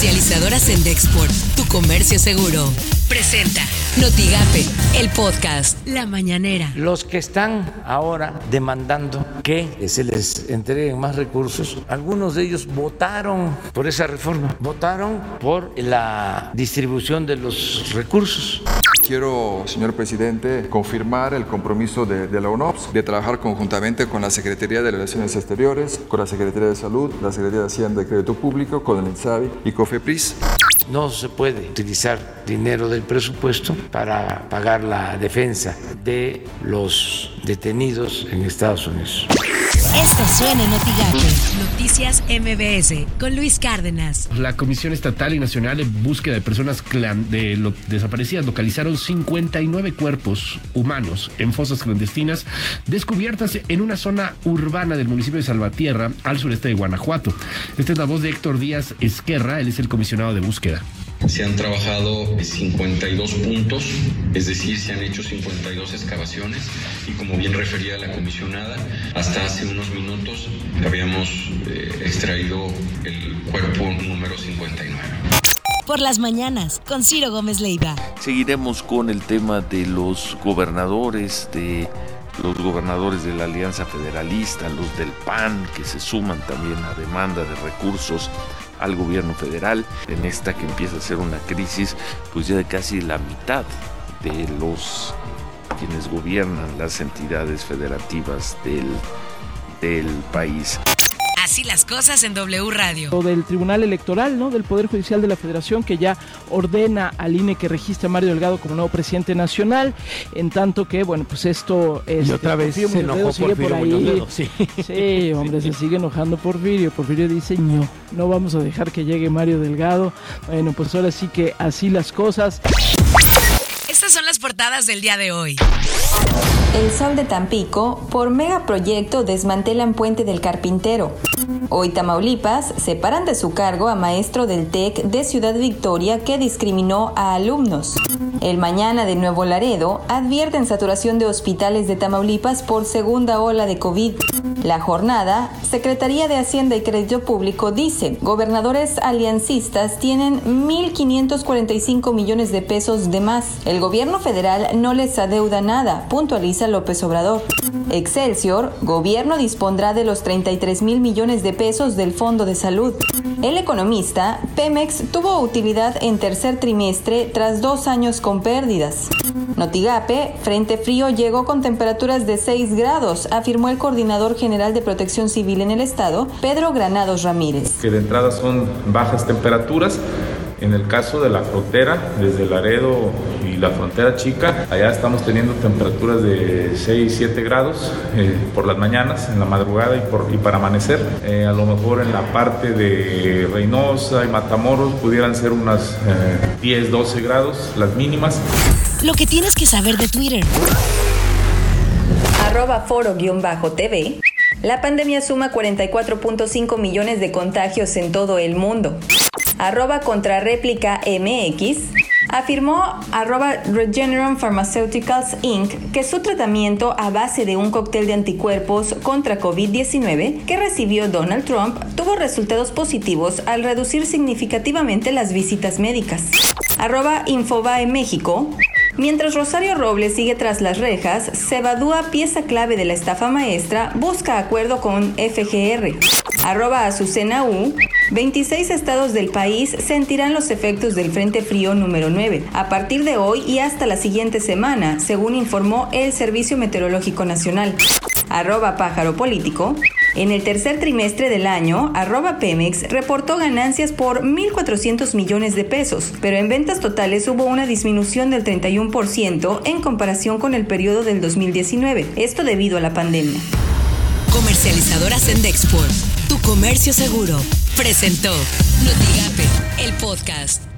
Comercializadoras en Dexport, tu comercio seguro. Presenta Notigape, el podcast La Mañanera. Los que están ahora demandando que se les entreguen más recursos, algunos de ellos votaron por esa reforma, votaron por la distribución de los recursos. Quiero, señor presidente, confirmar el compromiso de, la UNOPS de trabajar conjuntamente con la Secretaría de Relaciones Exteriores, con la Secretaría de Salud, la Secretaría de Hacienda y Crédito Público, con el INSABI y COFEPRIS. No se puede utilizar dinero del presupuesto para pagar la defensa de los detenidos en Estados Unidos. Esto suena en. Noticias MBS con Luis Cárdenas. La Comisión Estatal y Nacional de Búsqueda de Personas de lo Desaparecidas localizaron 59 cuerpos humanos en fosas clandestinas descubiertas en una zona urbana del municipio de Salvatierra, al sureste de Guanajuato. Esta es la voz de Héctor Díaz Esquerra, él es el comisionado de búsqueda. Se han trabajado 52 puntos, es decir, se han hecho 52 excavaciones y como bien refería la comisionada, hasta hace unos minutos habíamos eh, extraído el cuerpo número 59 por las mañanas con Ciro Gómez Leiva. Seguiremos con el tema de los gobernadores, de los gobernadores de la Alianza Federalista, los del PAN, que se suman también a demanda de recursos al gobierno federal en esta que empieza a ser una crisis pues ya de casi la mitad de los quienes gobiernan las entidades federativas del, del país. Así las cosas en W Radio. Lo del Tribunal Electoral, ¿no? Del Poder Judicial de la Federación que ya ordena al INE que registre a Mario Delgado como nuevo presidente nacional, en tanto que, bueno, pues esto es... Y otra vez se enojó sigue por ahí. Sí. sí, hombre, se sigue enojando Porfirio. Porfirio dice, no, no vamos a dejar que llegue Mario Delgado. Bueno, pues ahora sí que así las cosas. Estas son las portadas del día de hoy. El Sol de Tampico, por megaproyecto desmantelan puente del carpintero. Hoy Tamaulipas separan de su cargo a maestro del TEC de Ciudad Victoria que discriminó a alumnos. El mañana de Nuevo Laredo advierten saturación de hospitales de Tamaulipas por segunda ola de COVID. La jornada, Secretaría de Hacienda y Crédito Público dice, gobernadores aliancistas tienen 1.545 millones de pesos de más. El gobierno federal no les adeuda nada, puntualiza López Obrador. Excelsior, gobierno dispondrá de los 33 mil millones de pesos del Fondo de Salud. El economista, Pemex tuvo utilidad en tercer trimestre tras dos años con pérdidas. Notigape, Frente Frío llegó con temperaturas de 6 grados, afirmó el coordinador general de Protección Civil en el estado, Pedro Granados Ramírez. Que de entrada son bajas temperaturas. En el caso de la frontera, desde Laredo y la frontera chica, allá estamos teniendo temperaturas de 6, 7 grados eh, por las mañanas, en la madrugada y, por, y para amanecer. Eh, a lo mejor en la parte de Reynosa y Matamoros pudieran ser unas eh, 10, 12 grados, las mínimas. Lo que tienes que saber de Twitter. Arroba foro-tv. La pandemia suma 44.5 millones de contagios en todo el mundo. Arroba contrarréplica MX afirmó arroba Regeneron Pharmaceuticals Inc. que su tratamiento a base de un cóctel de anticuerpos contra COVID-19 que recibió Donald Trump tuvo resultados positivos al reducir significativamente las visitas médicas. Arroba Infobae México Mientras Rosario Robles sigue tras las rejas, Cebadúa, pieza clave de la estafa maestra, busca acuerdo con FGR. Arroba Azucena U. 26 estados del país sentirán los efectos del Frente Frío número 9 a partir de hoy y hasta la siguiente semana, según informó el Servicio Meteorológico Nacional. Arroba Pájaro Político. En el tercer trimestre del año, arroba Pemex reportó ganancias por 1.400 millones de pesos, pero en ventas totales hubo una disminución del 31% en comparación con el periodo del 2019, esto debido a la pandemia. Comercializadoras en Dexport, tu comercio seguro, presentó Notigape, el podcast.